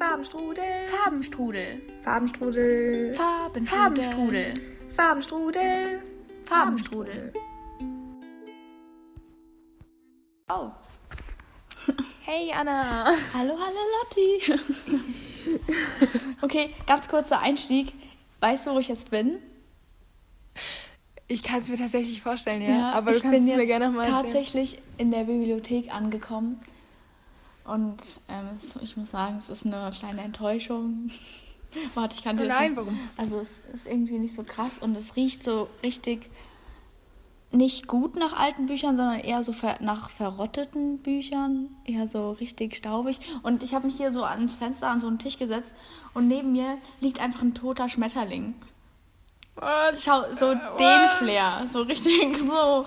Farbenstrudel. Farbenstrudel. Farbenstrudel. Farben, Farbenstrudel. Farbenstrudel. Farbenstrudel. Oh. Hey Anna. Hallo, hallo Lotti. okay, ganz kurzer Einstieg. Weißt du, wo ich jetzt bin? Ich kann es mir tatsächlich vorstellen, ja. aber du ich kannst bin es mir gerne nochmal erzählen. tatsächlich in der Bibliothek angekommen. Und ähm, es, ich muss sagen, es ist eine kleine Enttäuschung. Warte, ich kann dir Oh nein, warum? Also es ist irgendwie nicht so krass und es riecht so richtig nicht gut nach alten Büchern, sondern eher so ver nach verrotteten Büchern, eher so richtig staubig. Und ich habe mich hier so ans Fenster an so einen Tisch gesetzt und neben mir liegt einfach ein toter Schmetterling. Schau, so What? den Flair, so richtig, so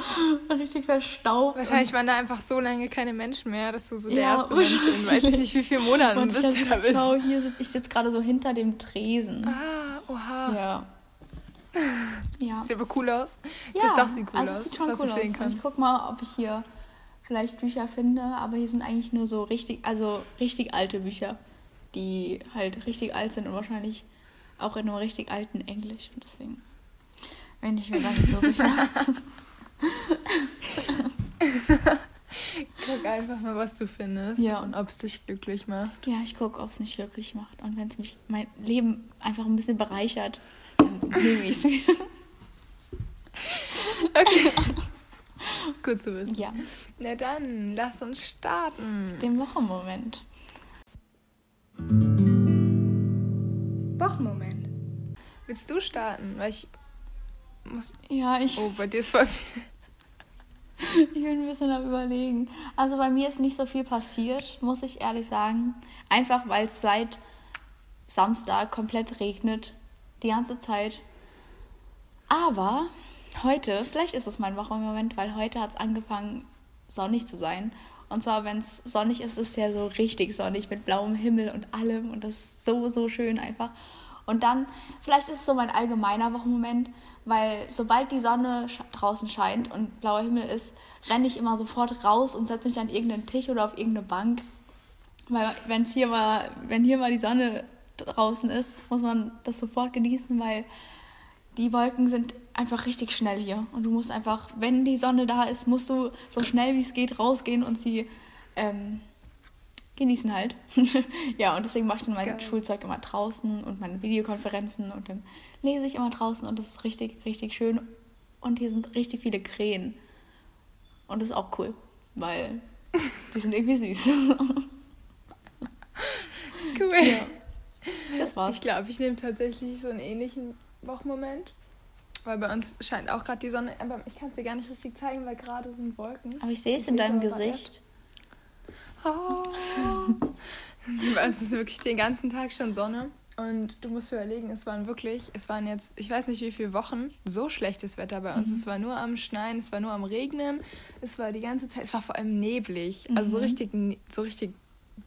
richtig verstaubt. Wahrscheinlich waren da einfach so lange keine Menschen mehr, dass du so der Ja, erste Mensch in weiß ich nicht wie viele Monaten bist, der da bist. hier sitz, ich sitze gerade so hinter dem Tresen. Ah, oha. Ja. Ja. Sieht aber cool aus. ja. Das Dach sieht cool also aus, sieht schon was cool ich sehen kann. Ich guck mal, ob ich hier vielleicht Bücher finde, aber hier sind eigentlich nur so richtig, also richtig alte Bücher, die halt richtig alt sind und wahrscheinlich auch in einem richtig alten Englisch. Und deswegen bin ich mir da nicht so sicher. Guck einfach mal, was du findest Ja. und ob es dich glücklich macht. ja, ich gucke, ob es mich glücklich macht. Und wenn es mich mein Leben einfach ein bisschen bereichert, dann nehme ich es mir. Gut zu wissen. Ja, Na dann, lass uns starten. den Wochenmoment. Wochenmoment. Willst du starten? Weil ich muss. Ja, ich Oh, bei dir ist voll viel. Ich bin ein bisschen am Überlegen. Also bei mir ist nicht so viel passiert, muss ich ehrlich sagen. Einfach weil es seit Samstag komplett regnet. Die ganze Zeit. Aber heute, vielleicht ist es mein Wochenmoment, weil heute hat es angefangen, sonnig zu sein. Und zwar, wenn es sonnig ist, ist es ja so richtig sonnig mit blauem Himmel und allem. Und das ist so, so schön einfach. Und dann, vielleicht ist es so mein allgemeiner Wochenmoment, weil sobald die Sonne sch draußen scheint und blauer Himmel ist, renne ich immer sofort raus und setze mich an irgendeinen Tisch oder auf irgendeine Bank. Weil wenn's hier mal, wenn hier mal die Sonne draußen ist, muss man das sofort genießen, weil die Wolken sind einfach richtig schnell hier. Und du musst einfach, wenn die Sonne da ist, musst du so schnell wie es geht rausgehen und sie ähm, genießen halt. ja, und deswegen mache ich dann mein Geil. Schulzeug immer draußen und meine Videokonferenzen und dann lese ich immer draußen und das ist richtig, richtig schön. Und hier sind richtig viele Krähen. Und das ist auch cool, weil die sind irgendwie süß. Cool. Das war's. Ich glaube, ich nehme tatsächlich so einen ähnlichen Wochenmoment. Weil bei uns scheint auch gerade die Sonne. Aber ich kann es dir gar nicht richtig zeigen, weil gerade sind Wolken. Aber ich sehe es in deinem Gesicht. Oh. Bei uns ist wirklich den ganzen Tag schon Sonne. Und du musst überlegen, es waren wirklich, es waren jetzt, ich weiß nicht wie viele Wochen, so schlechtes Wetter bei uns. Es war nur am Schneien, es war nur am Regnen, es war die ganze Zeit, es war vor allem neblig. Also so richtig, ne- so richtig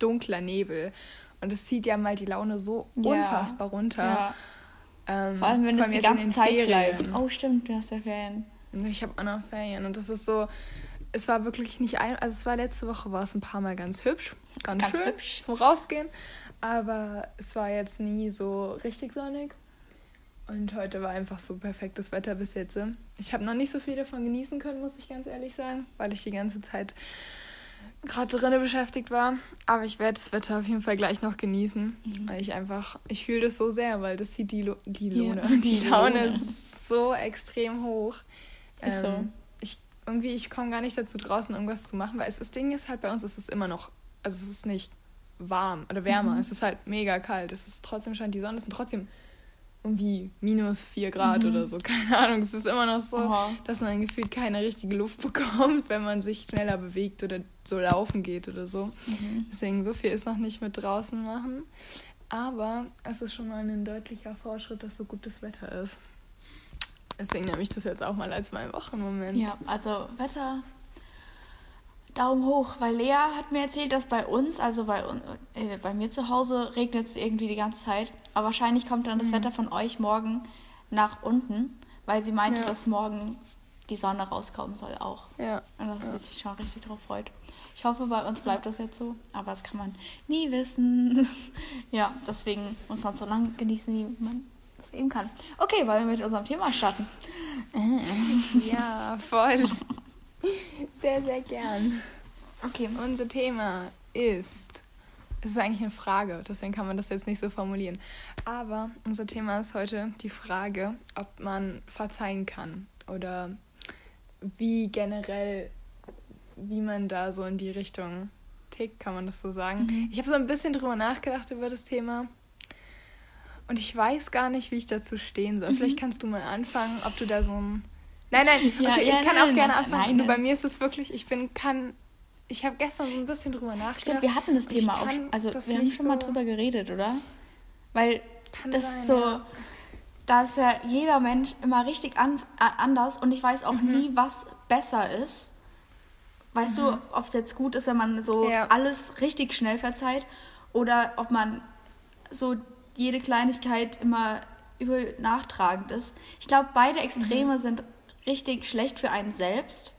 dunkler Nebel. Und es zieht ja mal die Laune so Ja. unfassbar runter. Ja. Ähm, Vor allem, wenn es die ganze Zeit Ferien. bleibt. Oh, stimmt, du hast ja Ferien. Ich habe auch noch Ferien und das ist so, es war wirklich nicht ein, also es war letzte Woche, war es ein paar Mal ganz hübsch, ganz, Ganz schön hübsch. zum Rausgehen, aber es war jetzt nie so richtig sonnig und heute war einfach so perfektes Wetter bis jetzt. Ich habe noch nicht so viel davon genießen können, muss ich ganz ehrlich sagen, weil ich die ganze Zeit gerade drinnen beschäftigt war, aber ich werde das Wetter auf jeden Fall gleich noch genießen, weil ich einfach, ich fühle das so sehr, weil das zieht die, Lo die Ja, Lohne, die die Laune Laune. ist so extrem hoch. Ist so. Ähm, ich irgendwie, ich komme gar nicht dazu, draußen irgendwas zu machen, weil es, das Ding ist halt bei uns, es ist immer noch, also es ist nicht warm oder wärmer, Mhm. es ist halt mega kalt, es ist trotzdem scheint die Sonne, es sind trotzdem irgendwie minus 4 Grad Mhm. oder so, keine Ahnung, es ist immer noch so, Oha. dass man gefühlt keine richtige Luft bekommt, wenn man sich schneller bewegt oder so laufen geht oder so. Mhm. Deswegen so viel ist noch nicht mit draußen machen, aber es ist schon mal ein deutlicher Fortschritt, dass so gutes Wetter ist. Deswegen nehme ich das jetzt auch mal als meinen Wochenmoment. Ja, also Wetter. Daumen hoch, weil Lea hat mir erzählt, dass bei uns, also bei, äh, bei mir zu Hause, regnet es irgendwie die ganze Zeit. Aber wahrscheinlich kommt dann das Mhm. Wetter von euch morgen nach unten, weil sie meinte, Ja. dass morgen die Sonne rauskommen soll auch. Ja. Und dass Ja. sie sich schon richtig drauf freut. Ich hoffe, bei uns bleibt das jetzt so, aber das kann man nie wissen. Ja, deswegen muss man so lange genießen, wie man es eben kann. Okay, wollen wir mit unserem Thema starten? Ja, voll. Sehr, sehr gern. Okay. Unser Thema ist. Es ist eigentlich eine Frage, deswegen kann man das jetzt nicht so formulieren. Aber unser Thema ist heute die Frage, ob man verzeihen kann oder wie generell, wie man da so in die Richtung tickt, kann man das so sagen. Mhm. Ich habe so ein bisschen drüber nachgedacht über das Thema und ich weiß gar nicht, wie ich dazu stehen soll. Mhm. Vielleicht kannst du mal anfangen, ob du da so ein. Nein, nein, okay, Ja, ja, ich kann nein, auch gerne nein, anfangen. nein, Nur bei mir ist es wirklich, ich bin, kann. Ich habe gestern so ein bisschen drüber nachgedacht. Stimmt, wir hatten das Thema auch. Also, wir haben nicht schon mal so- drüber geredet, oder? Weil das sein, ist so. ja. Da ist ja jeder Mensch immer richtig an, äh, anders und ich weiß auch Mhm. nie, was besser ist. Weißt du, ob es jetzt gut ist, wenn man so Mhm. Alles richtig schnell verzeiht oder ob man so jede Kleinigkeit immer übel nachtragend ist. Ich glaube, beide Extreme Mhm. sind richtig schlecht für einen selbst.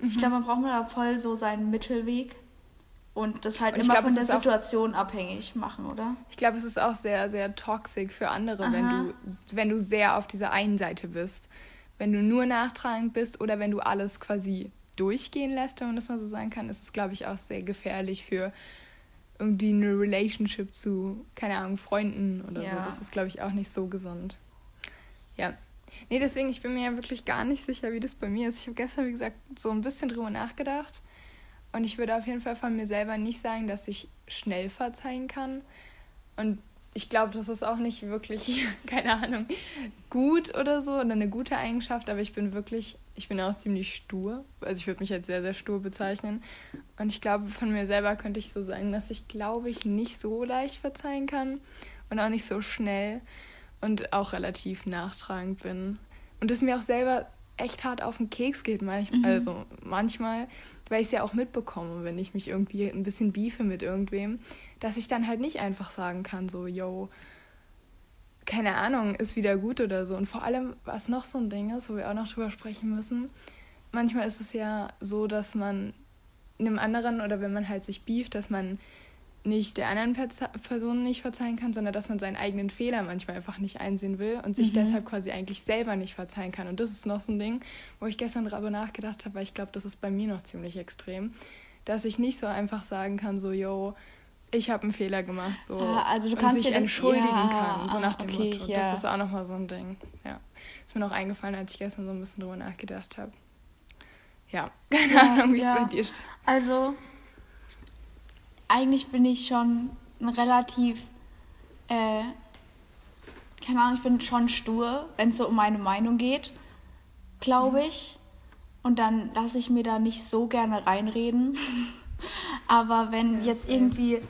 Ich Mhm. glaube, man braucht da voll so seinen Mittelweg und das halt Und ich immer glaub, von der ist auch- Situation abhängig machen, oder? Ich glaube, es ist auch sehr, sehr toxisch für andere, wenn du, wenn du sehr auf dieser einen Seite bist. Wenn du nur nachtragend bist oder wenn du alles quasi durchgehen lässt, wenn man das mal so sagen kann, ist es, glaube ich, auch sehr gefährlich für irgendwie eine Relationship zu, keine Ahnung, Freunden oder so. Ja. Das ist, glaube ich, auch nicht so gesund. Ja. Nee, deswegen, ich bin mir ja wirklich gar nicht sicher, wie das bei mir ist. Ich habe gestern, wie gesagt, so ein bisschen drüber nachgedacht. Und ich würde auf jeden Fall von mir selber nicht sagen, dass ich schnell verzeihen kann. Und ich glaube, das ist auch nicht wirklich, keine Ahnung, gut oder so oder eine gute Eigenschaft, aber ich bin wirklich, ich bin auch ziemlich stur. Also ich würde mich als sehr, sehr stur bezeichnen. Und ich glaube, von mir selber könnte ich so sagen, dass ich, glaube ich, nicht so leicht verzeihen kann und auch nicht so schnell und auch relativ nachtragend bin. Und das mir auch selber echt hart auf den Keks geht, manch, also manchmal, weil ich es ja auch mitbekomme, wenn ich mich irgendwie ein bisschen beefe mit irgendwem, dass ich dann halt nicht einfach sagen kann, so, yo, keine Ahnung, ist wieder gut oder so. Und vor allem, was noch so ein Ding ist, wo wir auch noch drüber sprechen müssen, manchmal ist es ja so, dass man einem anderen oder wenn man halt sich beeft, dass man nicht der anderen Person nicht verzeihen kann, sondern dass man seinen eigenen Fehler manchmal einfach nicht einsehen will und sich Mhm. deshalb quasi eigentlich selber nicht verzeihen kann. Und das ist noch so ein Ding, wo ich gestern darüber nachgedacht habe, weil ich glaube, das ist bei mir noch ziemlich extrem, dass ich nicht so einfach sagen kann, so, yo, ich habe einen Fehler gemacht, so Ah, also du und kannst sich entschuldigen ja, kann, so ah, nach dem okay, Motto. ja. Das ist auch nochmal so ein Ding. Ja, ist mir noch eingefallen, als ich gestern so ein bisschen drüber nachgedacht habe. Ja, keine Ja, Ahnung, wie es bei dir steht. Also, eigentlich bin ich schon ein relativ, äh, keine Ahnung, ich bin schon stur, wenn es so um meine Meinung geht, glaube ich. Und dann lasse ich mir da nicht so gerne reinreden. Aber wenn jetzt irgendwie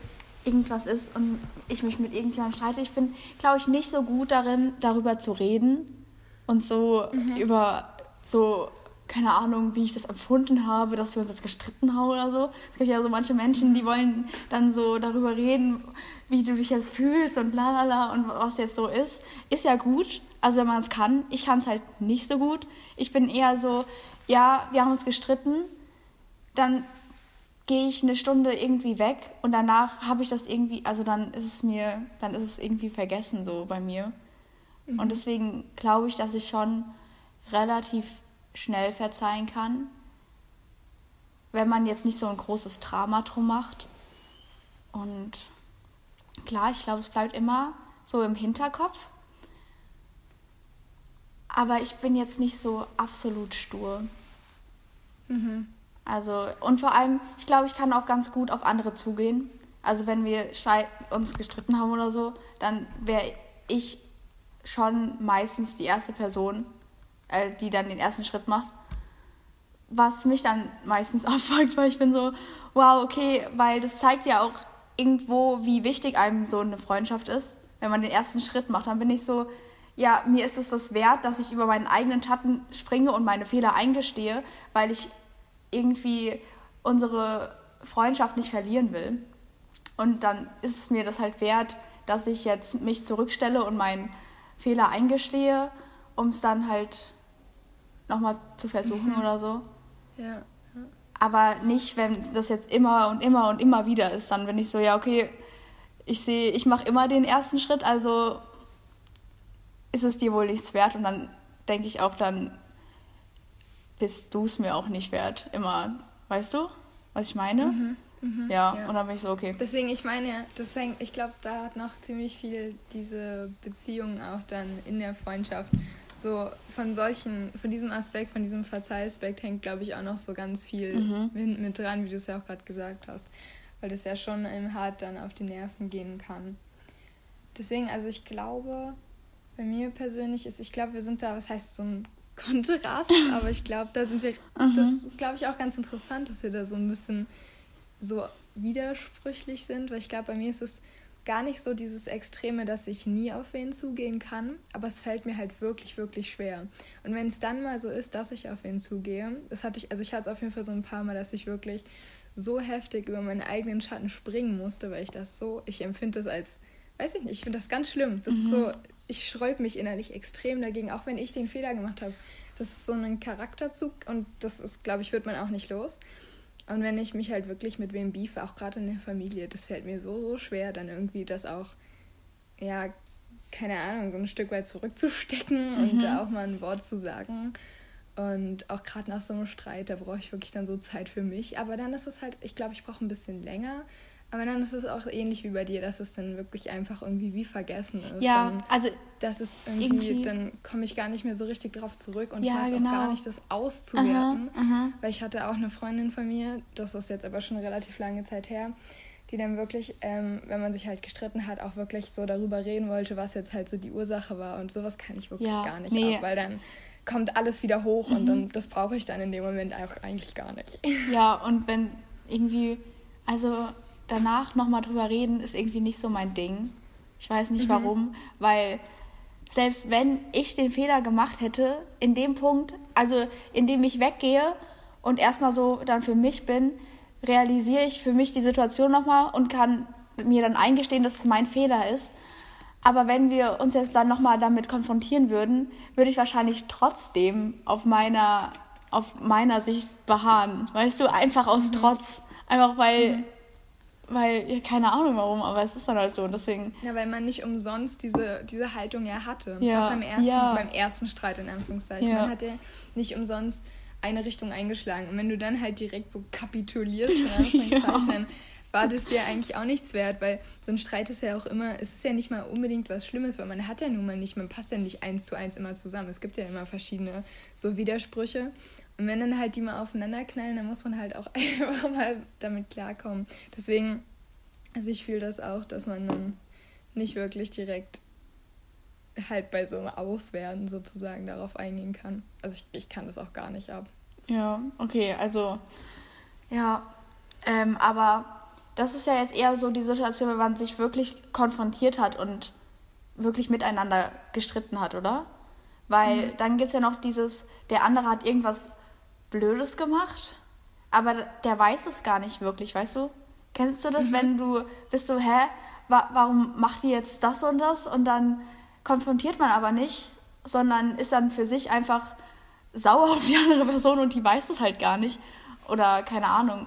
irgendwas ist und ich mich mit irgendjemandem streite, ich bin, glaube ich, nicht so gut darin, darüber zu reden und so über so, keine Ahnung, wie ich das empfunden habe, dass wir uns jetzt gestritten haben oder so. Es gibt ja so manche Menschen, die wollen dann so darüber reden, wie du dich jetzt fühlst und bla bla bla und was jetzt so ist. Ist ja gut, also wenn man es kann. Ich kann es halt nicht so gut. Ich bin eher so, ja, wir haben uns gestritten, dann gehe ich eine Stunde irgendwie weg und danach habe ich das irgendwie, also dann ist es mir, dann ist es irgendwie vergessen so bei mir. Und deswegen glaube ich, dass ich schon relativ schnell verzeihen kann, wenn man jetzt nicht so ein großes Drama drum macht. Und klar, ich glaube, es bleibt immer so im Hinterkopf. Aber ich bin jetzt nicht so absolut stur. Mhm. Also, und vor allem, ich glaube, ich kann auch ganz gut auf andere zugehen. Also, wenn wir uns gestritten haben oder so, dann wäre ich schon meistens die erste Person, äh, die dann den ersten Schritt macht. Was mich dann meistens abfuckt, weil ich bin so, wow, okay, weil das zeigt ja auch irgendwo, wie wichtig einem so eine Freundschaft ist. Wenn man den ersten Schritt macht, dann bin ich so, ja, mir ist es das wert, dass ich über meinen eigenen Schatten springe und meine Fehler eingestehe, weil ich irgendwie unsere Freundschaft nicht verlieren will. Und dann ist es mir das halt wert, dass ich jetzt mich zurückstelle und meinen Fehler eingestehe, um es dann halt nochmal zu versuchen oder so. Ja. Aber nicht, wenn das jetzt immer und immer und immer wieder ist. Dann bin ich so, ja, okay, ich sehe, ich mache immer den ersten Schritt, also ist es dir wohl nichts wert und dann denke ich auch, dann bist du es mir auch nicht wert. Immer, weißt du, was ich meine? Mhm, mh, ja, ja, und dann bin ich so, okay. Deswegen, ich meine, deswegen, ich glaube, da hat noch ziemlich viel diese Beziehung auch dann in der Freundschaft. So von solchen, von diesem Aspekt, von diesem Verzeih-Aspekt hängt, glaube ich, auch noch so ganz viel mhm. mit, mit dran, wie du es ja auch gerade gesagt hast. Weil das ja schon einem hart dann auf die Nerven gehen kann. Deswegen, also ich glaube, bei mir persönlich ist, ich glaube, wir sind da, was heißt so ein Kontrast, aber ich glaube, da sind wir, mhm. das ist, glaube ich, auch ganz interessant, dass wir da so ein bisschen so widersprüchlich sind, weil ich glaube, bei mir ist es gar nicht so dieses Extreme, dass ich nie auf wen zugehen kann, aber es fällt mir halt wirklich, wirklich schwer. Und wenn es dann mal so ist, dass ich auf wen zugehe, das hatte ich, also ich hatte es auf jeden Fall so ein paar Mal, dass ich wirklich so heftig über meinen eigenen Schatten springen musste, weil ich das so, ich empfinde das als, weiß ich nicht, ich finde das ganz schlimm. Das mhm. ist so, ich sträube mich innerlich extrem dagegen, auch wenn ich den Fehler gemacht habe. Das ist so ein Charakterzug und das ist, glaube ich, wird man auch nicht los. Und wenn ich mich halt wirklich mit wem beefe, auch gerade in der Familie, das fällt mir so, so schwer, dann irgendwie das auch, ja, keine Ahnung, so ein Stück weit zurückzustecken mhm. und da auch mal ein Wort zu sagen. Und auch gerade nach so einem Streit, da brauche ich wirklich dann so Zeit für mich. Aber dann ist es halt, ich glaube, ich brauche ein bisschen länger. Aber dann ist es auch ähnlich wie bei dir, dass es dann wirklich einfach irgendwie wie vergessen ist. Ja, dann, also das ist irgendwie, irgendwie dann komme ich gar nicht mehr so richtig drauf zurück und ja, ich weiß genau. auch gar nicht, das auszuwerten. Aha, aha. Weil ich hatte auch eine Freundin von mir, das ist jetzt aber schon relativ lange Zeit her, die dann wirklich, ähm, wenn man sich halt gestritten hat, auch wirklich so darüber reden wollte, was jetzt halt so die Ursache war. Und sowas kann ich wirklich ja, gar nicht nee. ab, weil dann kommt alles wieder hoch mhm. und dann, das brauche ich dann in dem Moment auch eigentlich gar nicht. Ja, und wenn irgendwie, also danach nochmal drüber reden, ist irgendwie nicht so mein Ding. Ich weiß nicht mhm. warum, weil selbst wenn ich den Fehler gemacht hätte, in dem Punkt, also indem ich weggehe und erstmal so dann für mich bin, realisiere ich für mich die Situation nochmal und kann mir dann eingestehen, dass es mein Fehler ist. Aber wenn wir uns jetzt dann nochmal damit konfrontieren würden, würde ich wahrscheinlich trotzdem auf meiner, auf meiner Sicht beharren. Weißt du, einfach aus mhm. Trotz. Einfach weil mhm weil, ja, keine Ahnung warum, aber es ist dann halt so und deswegen. Ja, weil man nicht umsonst diese, diese Haltung ja hatte. Ja. beim ersten, ja. beim ersten Streit in Anführungszeichen. Ja. Man hat ja nicht umsonst eine Richtung eingeschlagen. Und wenn du dann halt direkt so kapitulierst, in Anführungszeichen, dann war das ja eigentlich auch nichts wert, weil so ein Streit ist ja auch immer, es ist ja nicht mal unbedingt was Schlimmes, weil man hat ja nun mal nicht, man passt ja nicht eins zu eins immer zusammen. Es gibt ja immer verschiedene so Widersprüche. Und wenn dann halt die mal aufeinander knallen, dann muss man halt auch einfach mal damit klarkommen. Deswegen, also ich fühle das auch, dass man dann nicht wirklich direkt halt bei so einem Auswerten sozusagen darauf eingehen kann. Also ich, ich kann das auch gar nicht ab. Ja, okay, also ja, ähm, aber das ist ja jetzt eher so die Situation, wenn man sich wirklich konfrontiert hat und wirklich miteinander gestritten hat, oder? Weil mhm. dann gibt es ja noch dieses, der andere hat irgendwas Blödes gemacht, aber der weiß es gar nicht wirklich, weißt du? Kennst du das, mhm. wenn du bist so, hä, wa warum macht die jetzt das und das? Und dann konfrontiert man aber nicht, sondern ist dann für sich einfach sauer auf die andere Person und die weiß es halt gar nicht. Oder keine Ahnung.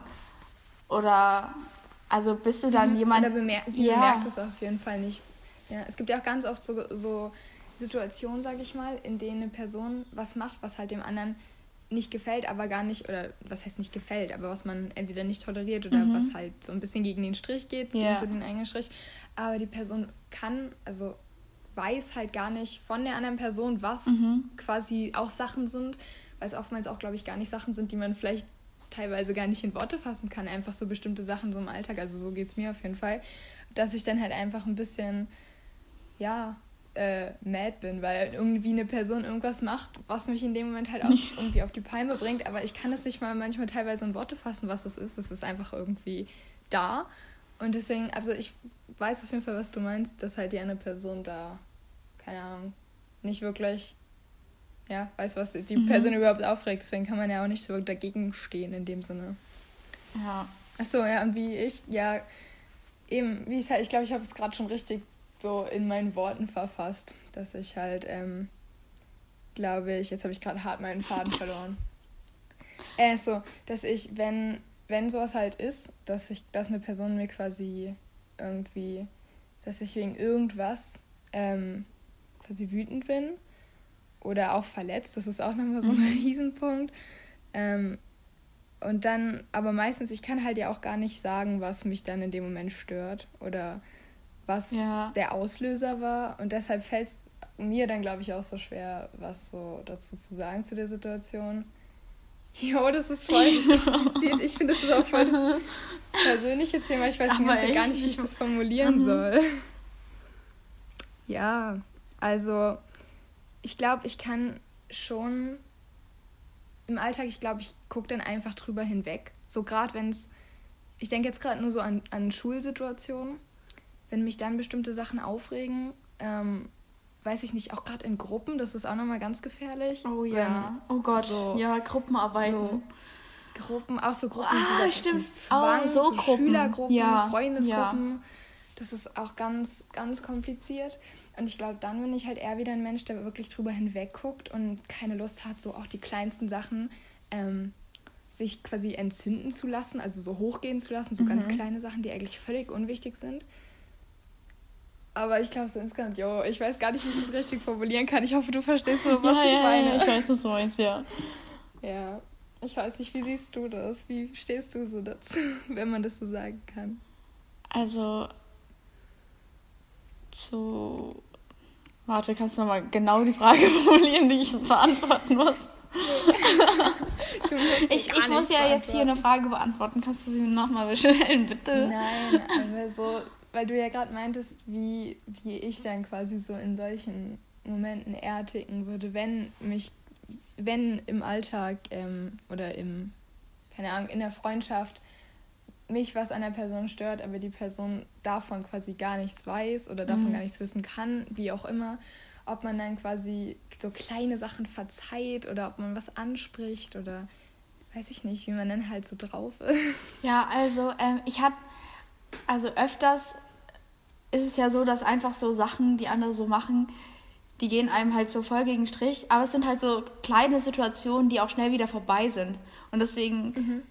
Oder also bist du dann mhm. jemand. Oder bemer sie ja. bemerkt es auf jeden Fall nicht. Ja, es gibt ja auch ganz oft so, so Situationen, sag ich mal, in denen eine Person was macht, was halt dem anderen nicht gefällt, aber gar nicht, oder was heißt nicht gefällt, aber was man entweder nicht toleriert oder mhm. was halt so ein bisschen gegen den Strich geht, gegen so den eigenen Strich. Aber die Person kann, also weiß halt gar nicht von der anderen Person, was mhm. quasi auch Sachen sind, weil es oftmals auch, glaube ich, gar nicht Sachen sind, die man vielleicht teilweise gar nicht in Worte fassen kann. Einfach so bestimmte Sachen so im Alltag, also so geht es mir auf jeden Fall, dass ich dann halt einfach ein bisschen, ja, äh, mad bin, weil irgendwie eine Person irgendwas macht, was mich in dem Moment halt auch irgendwie auf die Palme bringt. Aber ich kann es nicht mal manchmal teilweise in Worte fassen, was das ist. Es ist einfach irgendwie da. Und deswegen, also ich weiß auf jeden Fall, was du meinst, dass halt die eine Person da, keine Ahnung, nicht wirklich, ja, weiß, was die mhm. Person überhaupt aufregt. Deswegen kann man ja auch nicht so dagegen stehen in dem Sinne. Ja. Achso, ja, und wie ich, ja, eben, wie ich halt, ich glaube, ich habe es gerade schon richtig so in meinen Worten verfasst, dass ich halt, ähm, glaube ich, jetzt habe ich gerade hart meinen Faden verloren. Äh, so, dass ich, wenn, wenn sowas halt ist, dass ich, dass eine Person mir quasi irgendwie dass ich wegen irgendwas ähm, quasi wütend bin oder auch verletzt. Das ist auch nochmal so ein mhm. Riesenpunkt. Ähm, und dann, aber meistens, ich kann halt ja auch gar nicht sagen, was mich dann in dem Moment stört oder was ja. der Auslöser war. Und deshalb fällt es mir dann, glaube ich, auch so schwer, was so dazu zu sagen zu der Situation. Jo, das ist voll kompliziert. Ich finde, das ist auch voll das persönliche Thema. Ich weiß gar nicht, wie ich das formulieren mhm. soll. Ja, also ich glaube, ich kann schon im Alltag, ich glaube, ich gucke dann einfach drüber hinweg. So gerade wenn es, ich denke jetzt gerade nur so an, an Schulsituationen, wenn mich dann bestimmte Sachen aufregen, ähm, weiß ich nicht, auch gerade in Gruppen, das ist auch nochmal ganz gefährlich. Oh ja, oh Gott, so, ja, Gruppenarbeiten. So Gruppen, auch so Gruppen, ah, die stimmt. Zwang, oh, so, so Gruppen. Schülergruppen, ja. Freundesgruppen. Ja. Das ist auch ganz, ganz kompliziert. Und ich glaube, dann bin ich halt eher wieder ein Mensch, der wirklich drüber hinweg guckt und keine Lust hat, so auch die kleinsten Sachen ähm, sich quasi entzünden zu lassen, also so hochgehen zu lassen, so mhm. ganz kleine Sachen, die eigentlich völlig unwichtig sind. Aber ich glaube so insgesamt, jo, ich weiß gar nicht, wie ich das richtig formulieren kann. Ich hoffe, du verstehst so, was ja, ich ja, meine. Ja, ich weiß, was du meinst, ja. Ja, ich weiß nicht, wie siehst du das? Wie stehst du so dazu, wenn man das so sagen kann? Also, zu. Warte, kannst du nochmal genau die Frage formulieren, die ich beantworten muss? ich ich muss ja jetzt hier eine Frage beantworten. Kannst du sie mir nochmal bestellen, bitte? Nein, aber so, weil du ja gerade meintest, wie, wie ich dann quasi so in solchen Momenten eher ticken würde, wenn mich, wenn im Alltag ähm, oder im, keine Ahnung, in der Freundschaft mich was an der Person stört, aber die Person davon quasi gar nichts weiß oder davon mhm. gar nichts wissen kann, wie auch immer, ob man dann quasi so kleine Sachen verzeiht oder ob man was anspricht oder weiß ich nicht, wie man dann halt so drauf ist. Ja, also ähm, ich hatte, also öfters ist es ja so, dass einfach so Sachen, die andere so machen, die gehen einem halt so voll gegen Strich, aber es sind halt so kleine Situationen, die auch schnell wieder vorbei sind. Und deswegen mhm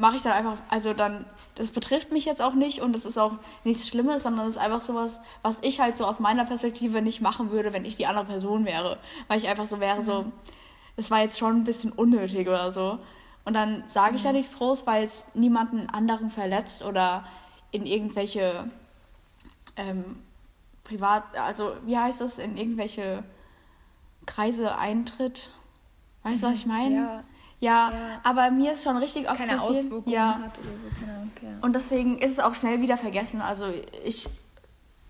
mache ich dann einfach, also dann, das betrifft mich jetzt auch nicht und das ist auch nichts Schlimmes, sondern es ist einfach sowas, was ich halt so aus meiner Perspektive nicht machen würde, wenn ich die andere Person wäre. Weil ich einfach so wäre, mhm. so, es war jetzt schon ein bisschen unnötig oder so. Und dann sage ich mhm. da nichts groß, weil es niemanden anderen verletzt oder in irgendwelche ähm, privat, also wie heißt das, in irgendwelche Kreise eintritt. Weißt du, was ich mhm. meine? Ja. Ja, ja, aber mir ist schon richtig oft keine passiert. Auswirkungen ja. hat oder so, keine Ahnung. Ja. Und deswegen ist es auch schnell wieder vergessen. Also ich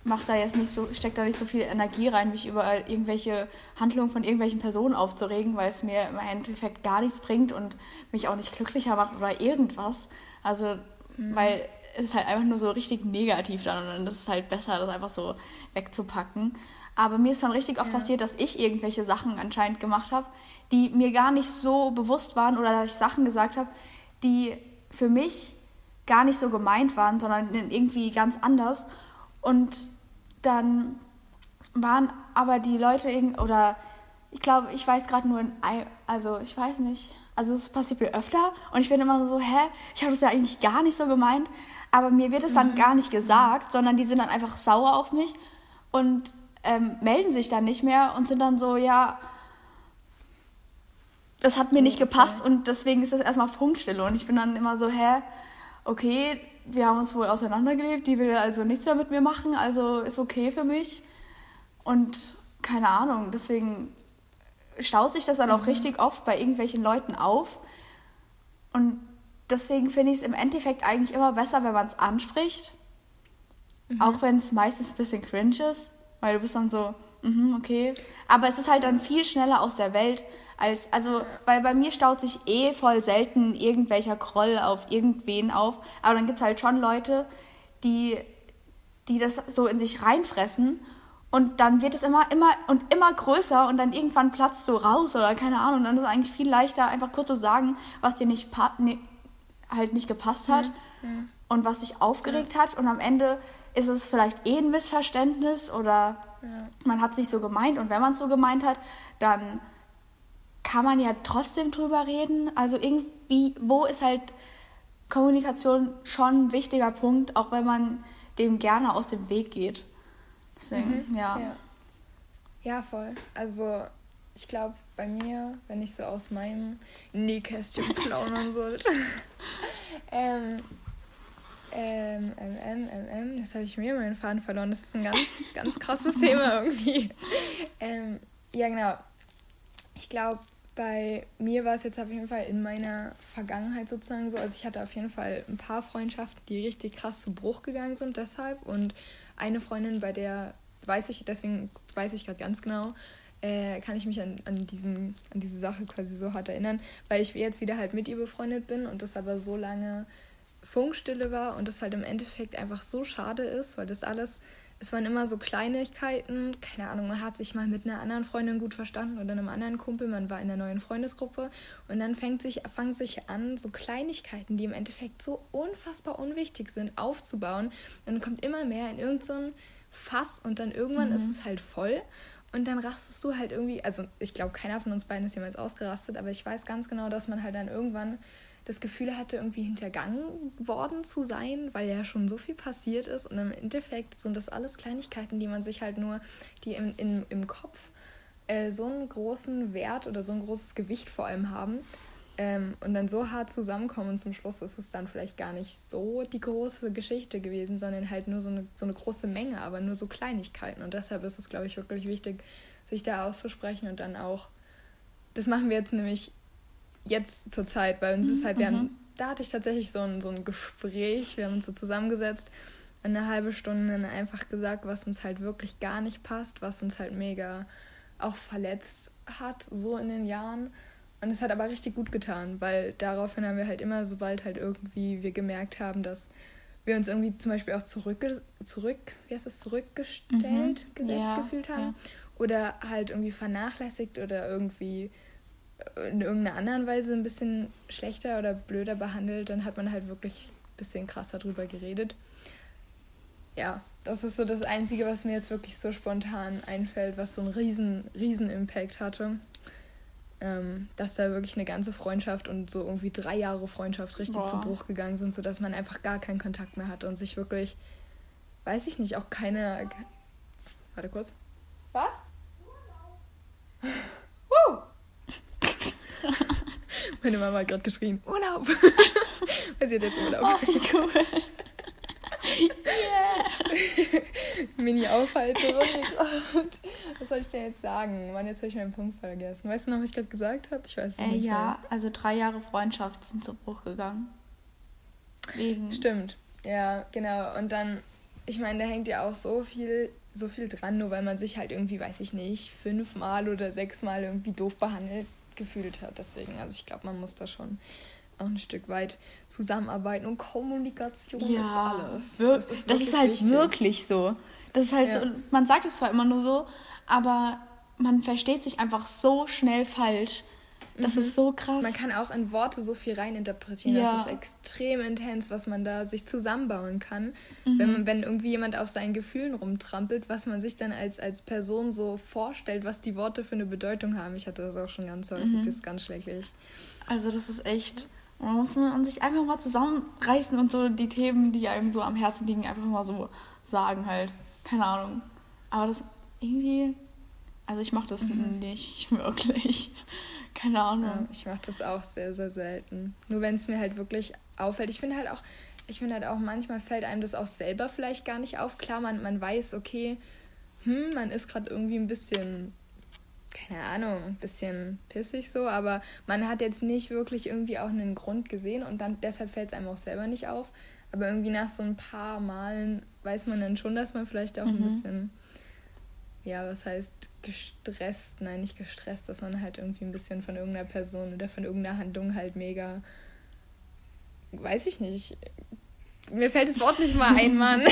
mache da jetzt nicht so, stecke da nicht so viel Energie rein, mich über irgendwelche Handlungen von irgendwelchen Personen aufzuregen, weil es mir im Endeffekt gar nichts bringt und mich auch nicht glücklicher macht oder irgendwas. Also, mhm. weil ist halt einfach nur so richtig negativ dann und dann ist es halt besser, das einfach so wegzupacken. Aber mir ist schon richtig oft ja. passiert, dass ich irgendwelche Sachen anscheinend gemacht habe, die mir gar nicht so bewusst waren oder dass ich Sachen gesagt habe, die für mich gar nicht so gemeint waren, sondern irgendwie ganz anders. Und dann waren aber die Leute oder ich glaube, ich weiß gerade nur in, also ich weiß nicht, also es passiert mir öfter und ich bin immer so, hä, ich habe das ja eigentlich gar nicht so gemeint, aber mir wird es dann mhm. gar nicht gesagt, sondern die sind dann einfach sauer auf mich und ähm, melden sich dann nicht mehr und sind dann so, ja, das hat mir nicht gepasst und deswegen ist das erstmal Funkstille. Und ich bin dann immer so, hä, okay, wir haben uns wohl auseinandergelebt, die will also nichts mehr mit mir machen, also ist okay für mich. Und keine Ahnung, deswegen staut sich das dann auch mhm. richtig oft bei irgendwelchen Leuten auf. Und deswegen finde ich es im Endeffekt eigentlich immer besser, wenn man es anspricht. Mhm. Auch wenn es meistens ein bisschen cringe ist, weil du bist dann so, mhm, okay. Aber es ist halt dann viel schneller aus der Welt, als, also, weil bei mir staut sich eh voll selten irgendwelcher Groll auf irgendwen auf. Aber dann gibt es halt schon Leute, die, die das so in sich reinfressen. Und dann wird es immer, immer und immer größer und dann irgendwann platzt so raus oder keine Ahnung. Dann ist es eigentlich viel leichter, einfach kurz zu sagen, was dir nicht ne, halt nicht gepasst hat mhm. Mhm. und was dich aufgeregt ja. hat. Und am Ende ist es vielleicht eh ein Missverständnis oder ja. man hat es nicht so gemeint. Und wenn man es so gemeint hat, dann kann man ja trotzdem drüber reden. Also irgendwie, wo ist halt Kommunikation schon ein wichtiger Punkt, auch wenn man dem gerne aus dem Weg geht. Deswegen, mhm. ja. ja. Ja, voll. Also ich glaube, bei mir, wenn ich so aus meinem Nähkästchen plaudern sollte, ähm, ähm, ähm, ähm, jetzt habe ich mir meinen Faden verloren. Das ist ein ganz, ganz krasses Thema irgendwie. Ähm, ja, genau. Ich glaube, bei mir war es jetzt auf jeden Fall in meiner Vergangenheit sozusagen so. Also ich hatte auf jeden Fall ein paar Freundschaften, die richtig krass zu Bruch gegangen sind deshalb. Und eine Freundin, bei der weiß ich, deswegen weiß ich gerade ganz genau, äh, kann ich mich an, an, diesen, an diese Sache quasi so hart erinnern, weil ich jetzt wieder halt mit ihr befreundet bin und das aber so lange Funkstille war und das halt im Endeffekt einfach so schade ist, weil das alles, es waren immer so Kleinigkeiten, keine Ahnung, man hat sich mal mit einer anderen Freundin gut verstanden oder einem anderen Kumpel, man war in einer neuen Freundesgruppe und dann fängt sich, fangen sich an, so Kleinigkeiten, die im Endeffekt so unfassbar unwichtig sind, aufzubauen und dann kommt immer mehr in irgendein so Fass und dann irgendwann mhm. ist es halt voll und dann rastest du halt irgendwie, also ich glaube, keiner von uns beiden ist jemals ausgerastet, aber ich weiß ganz genau, dass man halt dann irgendwann das Gefühl hatte, irgendwie hintergangen worden zu sein, weil ja schon so viel passiert ist. Und im Endeffekt sind das alles Kleinigkeiten, die man sich halt nur, die im, in, im Kopf äh, so einen großen Wert oder so ein großes Gewicht vor allem haben, ähm, und dann so hart zusammenkommen und zum Schluss ist es dann vielleicht gar nicht so die große Geschichte gewesen, sondern halt nur so eine, so eine große Menge, aber nur so Kleinigkeiten. Und deshalb ist es, glaube ich, wirklich wichtig, sich da auszusprechen und dann auch, das machen wir jetzt nämlich jetzt zur Zeit, weil uns ist halt, wir mhm. haben, da hatte ich tatsächlich so ein, so ein Gespräch, wir haben uns so zusammengesetzt, eine halbe Stunde einfach gesagt, was uns halt wirklich gar nicht passt, was uns halt mega auch verletzt hat, so in den Jahren. Und es hat aber richtig gut getan, weil daraufhin haben wir halt immer, sobald halt irgendwie wir gemerkt haben, dass wir uns irgendwie zum Beispiel auch zurück, zurück wie heißt das, zurückgestellt, mhm. gesetzt ja, gefühlt haben. Ja. Oder halt irgendwie vernachlässigt oder irgendwie in irgendeiner anderen Weise ein bisschen schlechter oder blöder behandelt, dann hat man halt wirklich ein bisschen krasser drüber geredet. Ja, das ist so das Einzige, was mir jetzt wirklich so spontan einfällt, was so einen riesen, riesen Impact hatte ähm, dass da wirklich eine ganze Freundschaft und so irgendwie drei Jahre Freundschaft richtig Boah. zu Bruch gegangen sind, sodass man einfach gar keinen Kontakt mehr hatte und sich wirklich, weiß ich nicht, auch keine. Warte kurz. Was? Woo! Meine Mama hat gerade geschrien, Urlaub! Weil sie hat jetzt Urlaub. Oh, wie cool. Mini-Aufhalterung. Und was soll ich denn jetzt sagen? Mann, jetzt habe ich meinen Punkt vergessen. Weißt du noch, was ich gerade gesagt habe? Ich weiß es äh, nicht. Ja, mehr. also drei Jahre Freundschaft sind zu Bruch gegangen. Wegen. Stimmt. Ja, genau. Und dann, ich meine, da hängt ja auch so viel, so viel dran, nur weil man sich halt irgendwie, weiß ich nicht, fünfmal oder sechsmal irgendwie doof behandelt gefühlt hat. Deswegen, also ich glaube, man muss da schon auch ein Stück weit zusammenarbeiten und Kommunikation ja, ist alles. Das ist, das ist halt wichtig. wirklich so. Das ist halt ja. so, man sagt es zwar immer nur so, aber man versteht sich einfach so schnell falsch. Das mhm. ist so krass. Man kann auch in Worte so viel reininterpretieren. Ja. Das ist extrem intens, was man da sich zusammenbauen kann. Mhm. Wenn, man, wenn irgendwie jemand auf seinen Gefühlen rumtrampelt, was man sich dann als, als Person so vorstellt, was die Worte für eine Bedeutung haben. Ich hatte das auch schon ganz häufig. Mhm. Das ist ganz schrecklich. Also das ist echt man muss man sich einfach mal zusammenreißen und so die Themen, die einem so am Herzen liegen, einfach mal so sagen halt. Keine Ahnung. Aber das irgendwie. Also ich mache das mhm. nicht wirklich. Keine Ahnung. Ja, ich mache das auch sehr, sehr selten. Nur wenn es mir halt wirklich auffällt. Ich finde halt auch, ich finde halt auch, manchmal fällt einem das auch selber vielleicht gar nicht auf. Klar, man, man weiß, okay, hm, man ist gerade irgendwie ein bisschen keine Ahnung, ein bisschen pissig so, aber man hat jetzt nicht wirklich irgendwie auch einen Grund gesehen und dann deshalb fällt es einem auch selber nicht auf. Aber irgendwie nach so ein paar Malen weiß man dann schon, dass man vielleicht auch mhm. ein bisschen, ja, was heißt gestresst, nein, nicht gestresst, dass man halt irgendwie ein bisschen von irgendeiner Person oder von irgendeiner Handlung halt mega, weiß ich nicht, mir fällt das Wort nicht mal ein, Mann.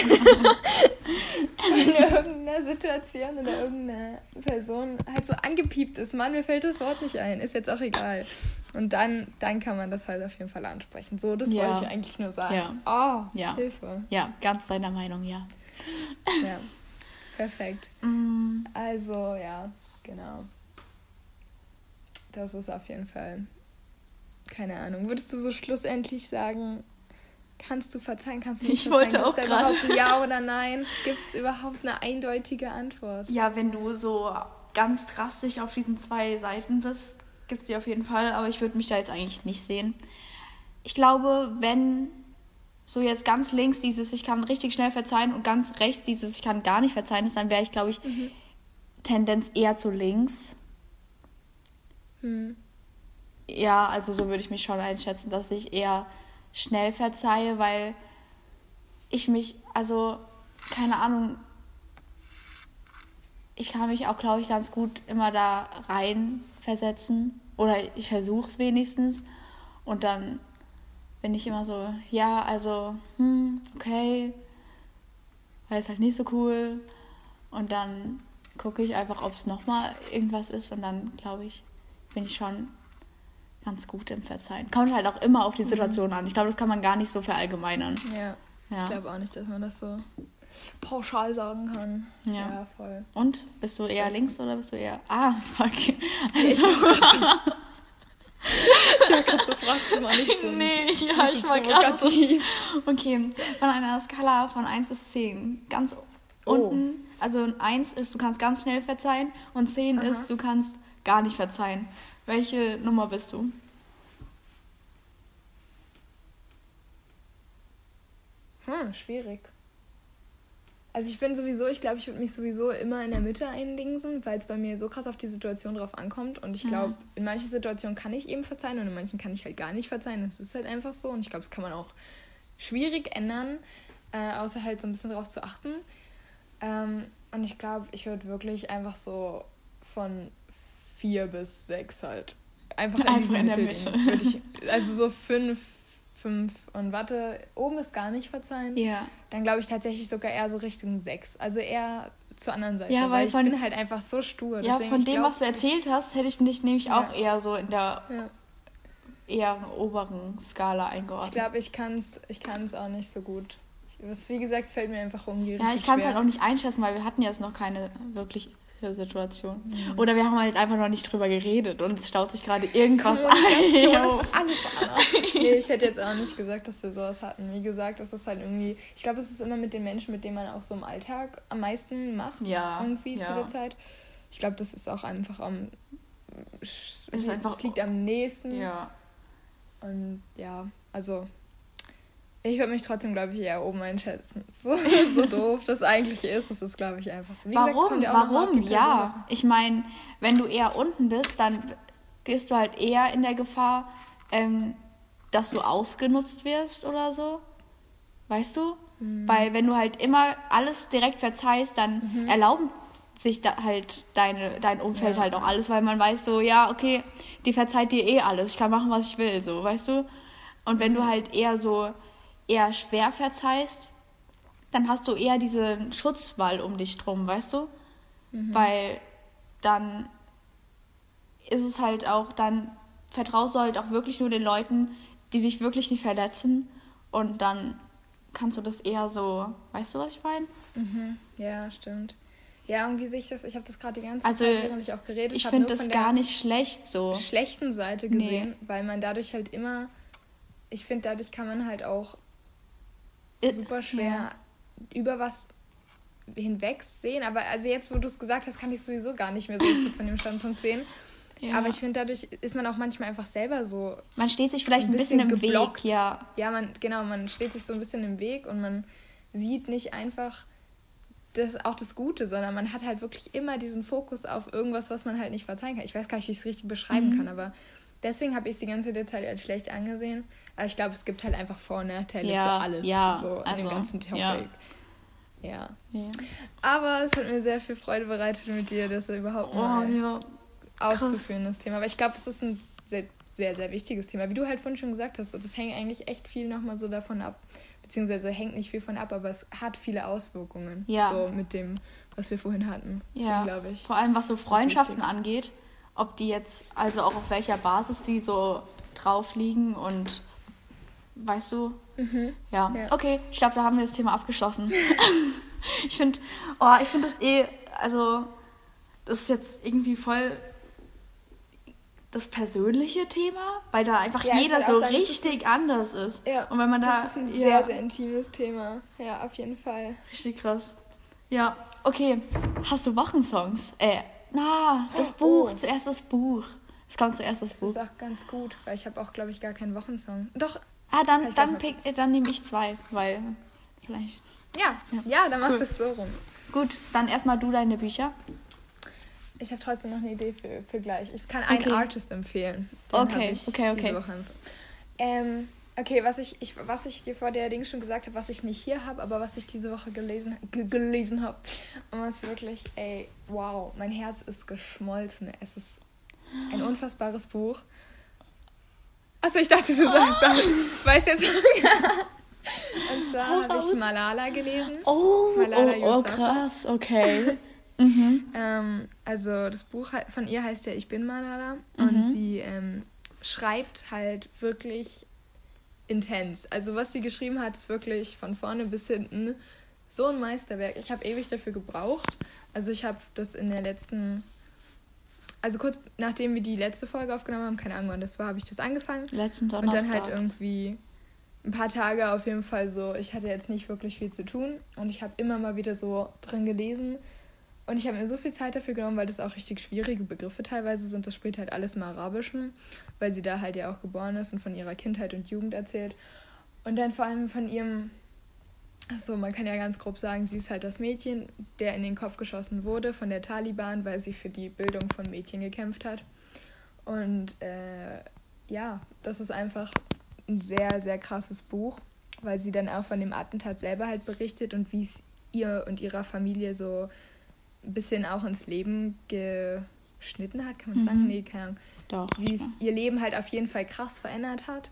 Wenn irgendeine Situation oder irgendeine Person halt so angepiept ist, Mann, mir fällt das Wort nicht ein. Ist jetzt auch egal. Und dann, dann kann man das halt auf jeden Fall ansprechen. So, das ja. wollte ich eigentlich nur sagen. Ja. Oh, ja. Hilfe. Ja, ganz deiner Meinung, ja. Ja, perfekt. Mm. Also, ja, genau. Das ist auf jeden Fall, keine Ahnung. Würdest du so schlussendlich sagen, Kannst du verzeihen? Kannst du nicht ich verzeihen? Wollte auch gerade. Ja oder nein? Gibt es überhaupt eine eindeutige Antwort? Ja, wenn du so ganz drastisch auf diesen zwei Seiten bist, gibt es die auf jeden Fall. Aber ich würde mich da jetzt eigentlich nicht sehen. Ich glaube, wenn so jetzt ganz links dieses ich kann richtig schnell verzeihen und ganz rechts dieses ich kann gar nicht verzeihen ist, dann wäre ich, glaube ich, mhm. Tendenz eher zu links. Hm. Ja, also so würde ich mich schon einschätzen, dass ich eher schnell verzeihe, weil ich mich, also keine Ahnung, ich kann mich auch, glaube ich, ganz gut immer da rein versetzen. Oder ich versuche es wenigstens. Und dann bin ich immer so, ja, also, hm, okay, weil es halt nicht so cool. Und dann gucke ich einfach, ob es nochmal irgendwas ist. Und dann, glaube ich, bin ich schon ganz gut im Verzeihen. Kommt halt auch immer auf die mhm. Situation mhm. an. Ich glaube, das kann man gar nicht so verallgemeinern. Ja. ja. Ich glaube auch nicht, dass man das so pauschal sagen kann. Ja, ja voll. Und? Bist du eher links oder bist du eher. Ah, fuck. Also. Ich habe gerade so gefragt, das war nicht so. Nee, ja, ich war gerade so. Okay, von einer Skala von 1 bis 10. Ganz oh. unten, also 1 ist, du kannst ganz schnell verzeihen und 10 Aha. ist, du kannst gar nicht verzeihen. Welche Nummer bist du? Hm, schwierig. Also ich bin sowieso, ich glaube, ich würde mich sowieso immer in der Mitte eindingsen, weil es bei mir so krass auf die Situation drauf ankommt. Und ich glaube, ja. in manchen Situationen kann ich eben verzeihen und in manchen kann ich halt gar nicht verzeihen. Das ist halt einfach so. Und ich glaube, das kann man auch schwierig ändern, äh, außer halt so ein bisschen drauf zu achten. Ähm, und ich glaube, ich würde wirklich einfach so von vier bis sechs halt. Einfach in, Einfach in der Mitte. Ich, also so fünf, fünf und warte, oben ist gar nicht verzeihen. Ja. Dann glaube ich tatsächlich sogar eher so Richtung sechs. Also eher zur anderen Seite. Ja, weil, weil ich von, bin halt einfach so stur. Ja, von dem, glaub, was du erzählt hast, hätte ich dich nämlich ja. auch eher so in der ja. eher oberen Skala eingeordnet. Ich glaube, ich kann es ich kann's auch nicht so gut. Ich, wie gesagt, es fällt mir einfach um die Ja, ich kann es halt auch nicht einschätzen, weil wir hatten jetzt noch keine wirklich Situation. Mhm. Oder wir haben halt einfach noch nicht drüber geredet und es staut sich gerade irgendwas ist alles nee, ich hätte jetzt auch nicht gesagt, dass wir sowas hatten. Wie gesagt, das ist halt irgendwie, ich glaube, es ist immer mit den Menschen, mit denen man auch so im Alltag am meisten macht. Ja. Irgendwie ja. zu der Zeit. Ich glaube, das ist auch einfach am. Es, ist einfach, es liegt am nächsten. Ja. Und ja, also ich würde mich trotzdem, glaube ich, eher oben einschätzen. So, so doof das eigentlich ist, das ist, glaube ich, einfach so. Wie Warum? Gesagt, Warum? Ja. Ich meine, wenn du eher unten bist, dann gehst du halt eher in der Gefahr, ähm, dass du ausgenutzt wirst oder so. Weißt du? Mhm. Weil wenn du halt immer alles direkt verzeihst, dann mhm. erlauben sich da halt deine, dein Umfeld ja. halt auch alles, weil man weiß so, ja, okay, die verzeiht dir eh alles, ich kann machen, was ich will, so, weißt du? Und wenn mhm. du halt eher so eher schwer verzeihst, dann hast du eher diesen Schutzwall um dich drum, weißt du? Mhm. Weil dann ist es halt auch, dann vertraust du halt auch wirklich nur den Leuten, die dich wirklich nicht verletzen und dann kannst du das eher so, weißt du, was ich meine? Mhm. Ja, stimmt. Ja, irgendwie sehe ich das, ich habe das gerade die ganze also, Zeit, während ich auch geredet Ich finde das gar nicht schlecht so. Schlechten Seite gesehen, nee. weil man dadurch halt immer, ich finde, dadurch kann man halt auch super schwer ja. über was hinwegsehen. Aber also jetzt, wo du es gesagt hast, kann ich sowieso gar nicht mehr so richtig von dem Standpunkt sehen. Ja. Aber ich finde, dadurch ist man auch manchmal einfach selber so. Man steht sich vielleicht ein bisschen, bisschen im geblockt. Weg, ja. Ja, man, genau, man steht sich so ein bisschen im Weg und man sieht nicht einfach das, auch das Gute, sondern man hat halt wirklich immer diesen Fokus auf irgendwas, was man halt nicht verzeihen kann. Ich weiß gar nicht, wie ich es richtig beschreiben mhm. kann, aber deswegen habe ich es die ganze Zeit als schlecht angesehen. Aber ich glaube, es gibt halt einfach Vor- und Nachteile ja, für alles. Ja, so also, dem ganzen Topic. Ja. ja. ja. Aber es hat mir sehr viel Freude bereitet mit dir, das überhaupt oh, mal ja. auszuführen, das Thema. Aber ich glaube, es ist ein sehr, sehr, sehr wichtiges Thema. Wie du halt vorhin schon gesagt hast, so, das hängt eigentlich echt viel nochmal so davon ab. Beziehungsweise hängt nicht viel von ab, aber es hat viele Auswirkungen. Ja. So mit dem, was wir vorhin hatten. Deswegen ja. glaube ich. Vor allem was so Freundschaften angeht, ob die jetzt, also auch auf welcher Basis die so drauf liegen und Weißt du? Mhm. Ja. ja. Okay, ich glaube, da haben wir das Thema abgeschlossen. ich finde, oh, ich finde das eh, also, das ist jetzt irgendwie voll das persönliche Thema, weil da einfach ja, jeder so sagen, richtig anders ist. Ja, und wenn man da, das ist ein sehr, sehr intimes Thema. Ja, auf jeden Fall. Richtig krass. Ja, okay. Hast du Wochensongs? Äh, na, das oh. Buch. Zuerst das Buch. Es kommt zuerst das, das Buch. Das ist auch ganz gut, weil ich habe auch, glaube ich, gar keinen Wochensong. Doch. Ah, dann, dann, pick, dann nehme ich zwei, weil vielleicht. Ja, ja, ja dann mach cool. das so rum. Gut, dann erstmal du deine Bücher. Ich habe trotzdem noch eine Idee für, für gleich. Ich kann einen okay. Artist empfehlen. Den okay, okay, okay. Ähm, okay, was ich, ich, was ich dir vor der Ding schon gesagt habe, was ich nicht hier habe, aber was ich diese Woche gelesen, gelesen habe. Und was wirklich, ey, wow, mein Herz ist geschmolzen. Es ist ein unfassbares Buch. Achso, ich dachte, du sagst das. Ich weiß jetzt. Und zwar habe ich Malala gelesen. Oh, Malala oh, oh krass, okay. mhm. ähm, also das Buch von ihr heißt ja Ich bin Malala mhm. und sie ähm, schreibt halt wirklich intens. Also was sie geschrieben hat, ist wirklich von vorne bis hinten so ein Meisterwerk. Ich habe ewig dafür gebraucht. Also ich habe das in der letzten, also kurz nachdem wir die letzte Folge aufgenommen haben, keine Ahnung wann das war, habe ich das angefangen. Letzten Donnerstag. Und dann halt irgendwie ein paar Tage auf jeden Fall so, ich hatte jetzt nicht wirklich viel zu tun und ich habe immer mal wieder so drin gelesen. Und ich habe mir so viel Zeit dafür genommen, weil das auch richtig schwierige Begriffe teilweise sind. Das spielt halt alles im Arabischen, weil sie da halt ja auch geboren ist und von ihrer Kindheit und Jugend erzählt. Und dann vor allem von ihrem, also man kann ja ganz grob sagen, sie ist halt das Mädchen, der in den Kopf geschossen wurde von der Taliban, weil sie für die Bildung von Mädchen gekämpft hat. Und äh, ja, das ist einfach ein sehr, sehr krasses Buch, weil sie dann auch von dem Attentat selber halt berichtet und wie es ihr und ihrer Familie so ein bisschen auch ins Leben geschnitten hat, kann man mhm. sagen? Nee, keine Ahnung. Doch. Wie es ihr Leben halt auf jeden Fall krass verändert hat.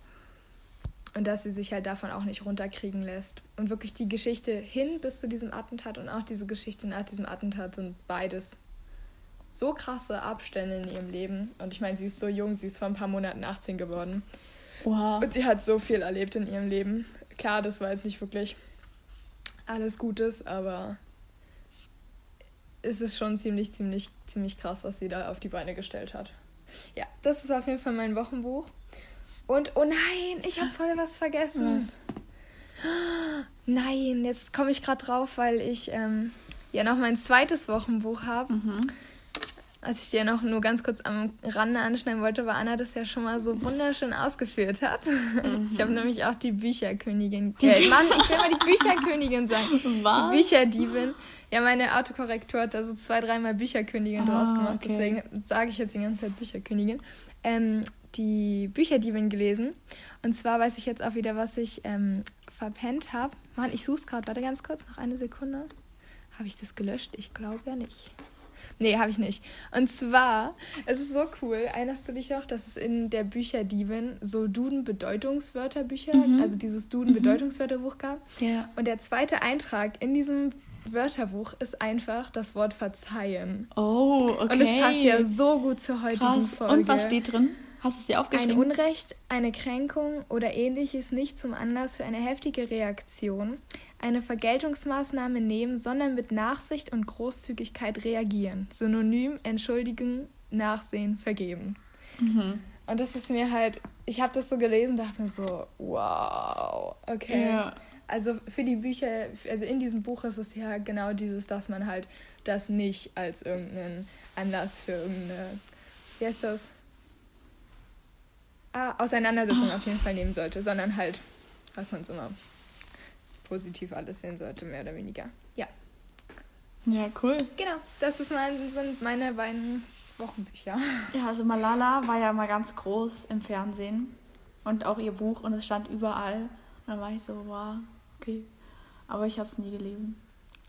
Und dass sie sich halt davon auch nicht runterkriegen lässt. Und wirklich die Geschichte hin bis zu diesem Attentat und auch diese Geschichte nach diesem Attentat sind beides so krasse Abstände in ihrem Leben. Und ich meine, sie ist so jung, sie ist vor ein paar Monaten 18 geworden. Wow. Und sie hat so viel erlebt in ihrem Leben. Klar, das war jetzt nicht wirklich alles Gutes, aber es ist schon ziemlich, ziemlich, ziemlich krass, was sie da auf die Beine gestellt hat. Ja, das ist auf jeden Fall mein Wochenbuch. Und, oh nein, ich habe voll was vergessen. Was? Nein, jetzt komme ich gerade drauf, weil ich ähm, ja noch mein zweites Wochenbuch habe. Mhm was ich dir noch nur ganz kurz am Rande anschneiden wollte, weil Anna das ja schon mal so wunderschön ausgeführt hat. Mhm. Ich habe nämlich auch die Bücherkönigin. Die äh, Mann, ich will mal die Bücherkönigin sagen. Was? Die Bücherdiebin. Ja, meine Autokorrektur hat da so zwei, dreimal Bücherkönigin ah, draus gemacht. Okay. Deswegen sage ich jetzt die ganze Zeit Bücherkönigin. Ähm, die Bücherdiebin gelesen. Und zwar weiß ich jetzt auch wieder, was ich ähm, verpennt habe. Mann, ich suche es gerade. Warte ganz kurz, noch eine Sekunde. Habe ich das gelöscht? Ich glaube ja nicht. Nee, habe ich nicht. Und zwar, es ist so cool, erinnerst du dich noch, dass es in der Bücherdiebin so Duden-Bedeutungswörterbücher, mhm. also dieses Duden-Bedeutungswörterbuch gab. Ja. Und der zweite Eintrag in diesem Wörterbuch ist einfach das Wort verzeihen. Oh, okay. Und es passt ja so gut zur heutigen Krass. Folge. Und was steht drin? Hast du es dir aufgeschrieben? Ein Unrecht, eine Kränkung oder ähnliches nicht zum Anlass für eine heftige Reaktion, eine Vergeltungsmaßnahme nehmen, sondern mit Nachsicht und Großzügigkeit reagieren. Synonym entschuldigen, nachsehen, vergeben. Mhm. Und das ist mir halt, ich habe das so gelesen, dachte mir so, wow, okay. Ja. Also für die Bücher, also in diesem Buch ist es ja genau dieses, dass man halt das nicht als irgendeinen Anlass für irgendeine, wie heißt das? Ah, Auseinandersetzung oh. auf jeden Fall nehmen sollte, sondern halt, was man es immer positiv alles sehen sollte, mehr oder weniger. Ja. Ja, cool. Genau, das ist mein, sind meine beiden Wochenbücher. Ja, also Malala war ja mal ganz groß im Fernsehen und auch ihr Buch und es stand überall. Und dann war ich so, wow, okay. Aber ich habe es nie gelesen.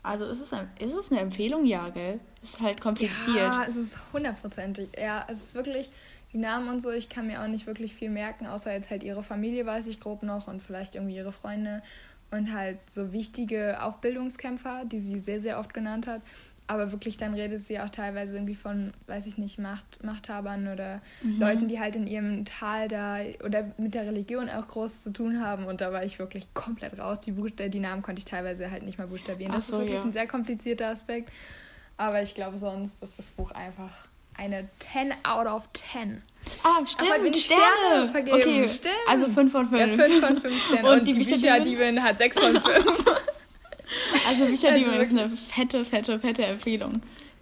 Also ist es, ein, ist es eine Empfehlung? Ja, gell? Ist halt kompliziert. Ja, es ist hundertprozentig. Ja, es ist wirklich die Namen und so. Ich kann mir auch nicht wirklich viel merken, außer jetzt halt ihre Familie weiß ich grob noch und vielleicht irgendwie ihre Freunde und halt so wichtige auch Bildungskämpfer, die sie sehr, sehr oft genannt hat. Aber wirklich, dann redet sie auch teilweise irgendwie von, weiß ich nicht, Macht, Machthabern oder mhm. Leuten, die halt in ihrem Tal da oder mit der Religion auch groß zu tun haben. Und da war ich wirklich komplett raus. Die, Buchst die Namen konnte ich teilweise halt nicht mal buchstabieren. Das so, ist wirklich ja. ein sehr komplizierter Aspekt. Aber ich glaube sonst ist das Buch einfach eine 10 out of 10. Ah, stimmt, Sterne. Sterne vergeben. Okay, stimmt. Also 5 von 5. Ja, 5 von 5 Sterne. Und, Und die, die Bücherdiebin hat 6 von 5. also Bücherdiebin also ist eine fette, fette, fette Empfehlung.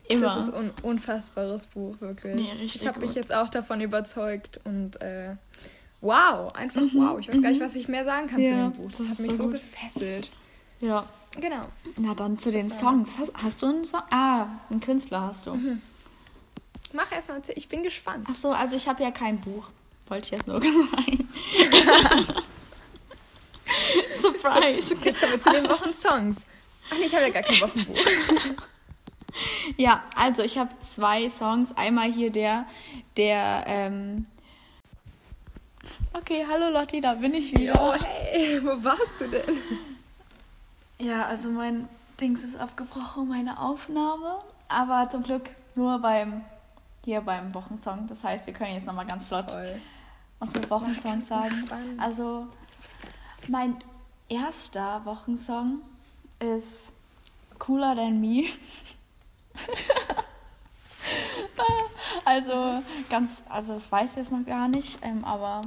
Immer. Das ist ein unfassbares Buch, wirklich. Nee, richtig ich habe mich jetzt auch davon überzeugt und äh, wow, einfach mhm. wow. Ich weiß gar nicht, was ich mehr sagen kann ja, zu dem Buch. Das, das hat mich so, so gefesselt. Ja. Genau. Na dann zu den Songs. Hast, hast, du einen Song? Ah, einen Künstler hast du. Mhm. Mach erstmal, ich bin gespannt. Ach so, also ich habe ja kein Buch. Wollte ich jetzt nur sagen. Surprise. So, jetzt kommen wir zu den Wochensongs. Ach nee, ich habe ja gar kein Wochenbuch. ja, also ich habe zwei Songs. Einmal hier der, der, ähm Okay, hallo Lotti, da bin ich wieder. Oh, hey, wo warst du denn? Ja, also mein Dings ist abgebrochen, meine Aufnahme. Aber zum Glück nur beim hier beim Wochensong. Das heißt, wir können jetzt nochmal ganz flott Voll. unsere Wochensongs sagen. Also mein erster Wochensong ist Cooler Than Me. also ganz, also das weiß ich jetzt noch gar nicht, ähm, aber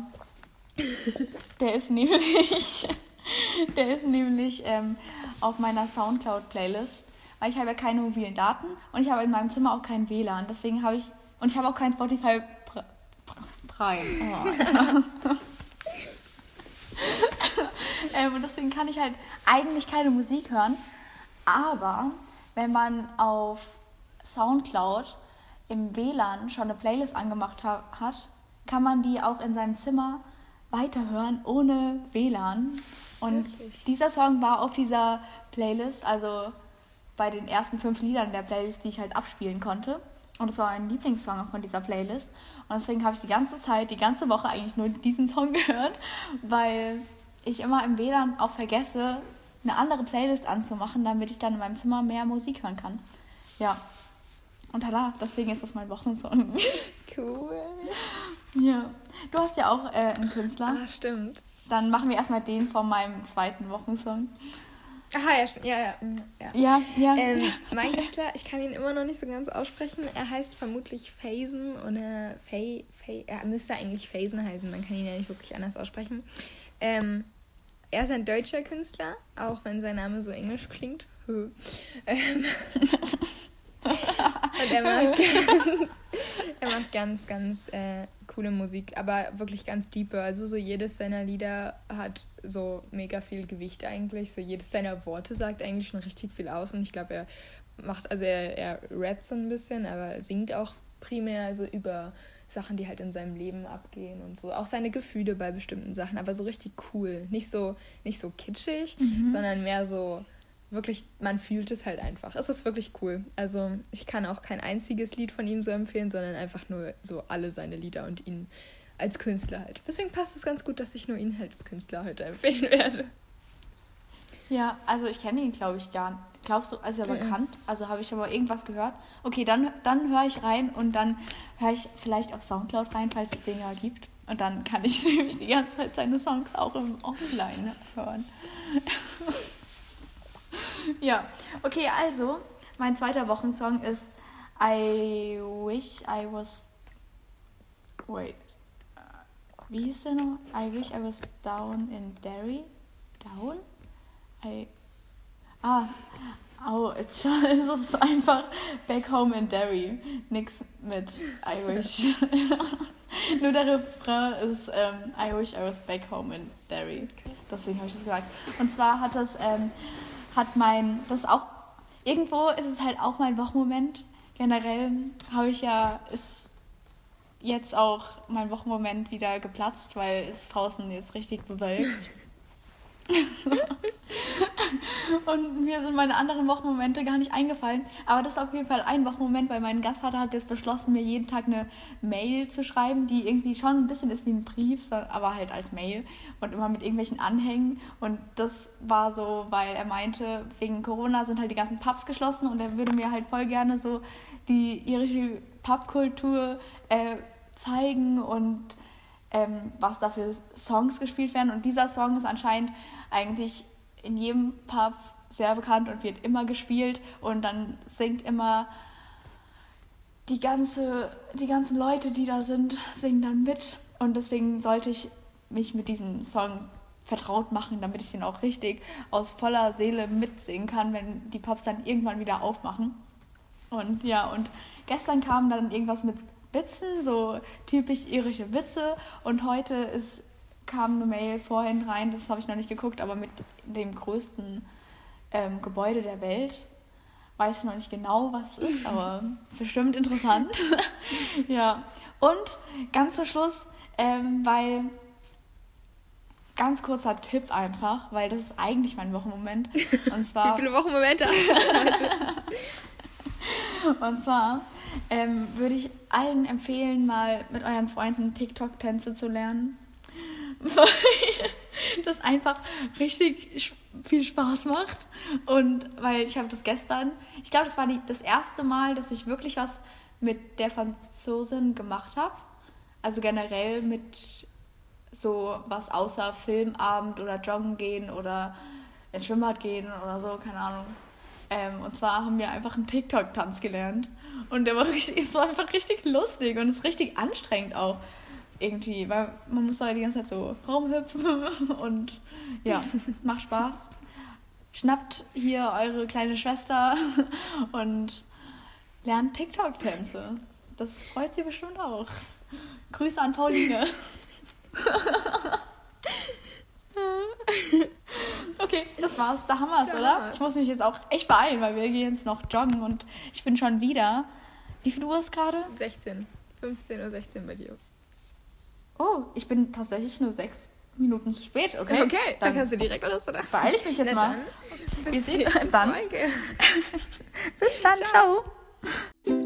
der ist nämlich, der ist nämlich ähm, auf meiner Soundcloud-Playlist, weil ich habe ja keine mobilen Daten und ich habe in meinem Zimmer auch kein WLAN. Deswegen habe ich und ich habe auch kein Spotify Prime. Oh, ähm, und deswegen kann ich halt eigentlich keine Musik hören. Aber wenn man auf Soundcloud im WLAN schon eine Playlist angemacht ha hat, kann man die auch in seinem Zimmer weiterhören ohne WLAN. Und Wirklich? dieser Song war auf dieser Playlist, also bei den ersten fünf Liedern der Playlist, die ich halt abspielen konnte. Und es war mein Lieblingssong von dieser Playlist. Und deswegen habe ich die ganze Zeit, die ganze Woche eigentlich nur diesen Song gehört, weil ich immer im WLAN auch vergesse, eine andere Playlist anzumachen, damit ich dann in meinem Zimmer mehr Musik hören kann. Ja. Und tada, deswegen ist das mein Wochensong. Cool. Ja. Du hast ja auch äh, einen Künstler. Ah, stimmt. Dann machen wir erstmal den von meinem zweiten Wochensong. Aha, ja, ja, ja. Mm, ja, ja. ja. Ähm, mein Künstler, ich kann ihn immer noch nicht so ganz aussprechen. Er heißt vermutlich Phasen oder Fay, Fay, er müsste eigentlich Phasen heißen, man kann ihn ja nicht wirklich anders aussprechen. Ähm, er ist ein deutscher Künstler, auch wenn sein Name so englisch klingt. ähm, und er macht ganz, er macht ganz, ganz äh, coole Musik, aber wirklich ganz deeper. Also so jedes seiner Lieder hat so mega viel Gewicht eigentlich. So jedes seiner Worte sagt eigentlich schon richtig viel aus. Und ich glaube, er macht, also er, er rappt so ein bisschen, aber singt auch primär so über Sachen, die halt in seinem Leben abgehen und so. Auch seine Gefühle bei bestimmten Sachen, aber so richtig cool. Nicht so, nicht so kitschig, mhm. sondern mehr so wirklich, man fühlt es halt einfach. Es ist wirklich cool. Also ich kann auch kein einziges Lied von ihm so empfehlen, sondern einfach nur so alle seine Lieder und ihn als Künstler halt. Deswegen passt es ganz gut, dass ich nur ihn halt als Künstler heute empfehlen werde. Ja, also ich kenne ihn, glaube ich, gar nicht. Glaubst du, also er bekannt? Also habe ich aber irgendwas gehört? Okay, dann, dann höre ich rein und dann höre ich vielleicht auf Soundcloud rein, falls es den ja gibt. Und dann kann ich nämlich die ganze Zeit seine Songs auch im Offline hören. ja, okay, also mein zweiter Wochensong ist I Wish I Was. Wait. Wie hieß der noch? I Wish I Was Down in Derry. Down? I. Ah. Oh, jetzt ist es einfach Back Home in Derry. Nix mit I Wish. Nur der Refrain ist ähm, I Wish I Was Back Home in Derry. Deswegen habe ich das gesagt. Und zwar hat das ähm, hat mein, das auch, irgendwo ist es halt auch mein Wochenmoment. Generell habe ich ja, ist jetzt auch mein Wochenmoment wieder geplatzt, weil es draußen jetzt richtig bewölkt. und mir sind meine anderen Wochenmomente gar nicht eingefallen. Aber das ist auf jeden Fall ein Wochenmoment, weil mein Gastvater hat jetzt beschlossen, mir jeden Tag eine Mail zu schreiben, die irgendwie schon ein bisschen ist wie ein Brief, aber halt als Mail und immer mit irgendwelchen Anhängen. Und das war so, weil er meinte, wegen Corona sind halt die ganzen Pubs geschlossen und er würde mir halt voll gerne so die irische Pubkultur äh, zeigen und ähm, was da für Songs gespielt werden. Und dieser Song ist anscheinend eigentlich in jedem Pub sehr bekannt und wird immer gespielt. Und dann singt immer die, ganze, die ganzen Leute, die da sind, singen dann mit. Und deswegen sollte ich mich mit diesem Song vertraut machen, damit ich den auch richtig aus voller Seele mitsingen kann, wenn die Pops dann irgendwann wieder aufmachen. Und ja, und gestern kam dann irgendwas mit Witzen, so typisch irische Witze. Und heute ist, kam eine Mail vorhin rein, das habe ich noch nicht geguckt, aber mit dem größten ähm, Gebäude der Welt. Weiß ich noch nicht genau, was es ist, aber bestimmt interessant. ja. Und ganz zum Schluss, ähm, weil ganz kurzer Tipp einfach, weil das ist eigentlich mein Wochenmoment. Und zwar. Wie viele Wochenmomente hast du heute? Und zwar ähm, würde ich allen empfehlen, mal mit euren Freunden TikTok-Tänze zu lernen. Weil das einfach richtig viel Spaß macht. Und weil ich habe das gestern, ich glaube, das war die, das erste Mal, dass ich wirklich was mit der Franzosin gemacht habe. Also generell mit so was außer Filmabend oder Joggen gehen oder ins Schwimmbad gehen oder so, keine Ahnung. Ähm, und zwar haben wir einfach einen TikTok-Tanz gelernt. Und der war richtig, es war einfach richtig lustig und ist richtig anstrengend auch irgendwie, weil man muss da die ganze Zeit so rumhüpfen und ja, macht Spaß. Schnappt hier eure kleine Schwester und lernt TikTok-Tänze. Das freut sie bestimmt auch. Grüße an Pauline. okay, das war's. Da haben wir es, oder? Ich muss mich jetzt auch echt beeilen, weil wir gehen jetzt noch joggen und ich bin schon wieder. Wie viel Uhr ist gerade? 16. 15 oder 16 bei dir. Oh, ich bin tatsächlich nur sechs Minuten zu spät. Okay, okay dann, dann kannst du direkt los, oder? Beeil ich mich jetzt mal. Dann. Wir sehen uns dann. Bis dann, ciao. ciao.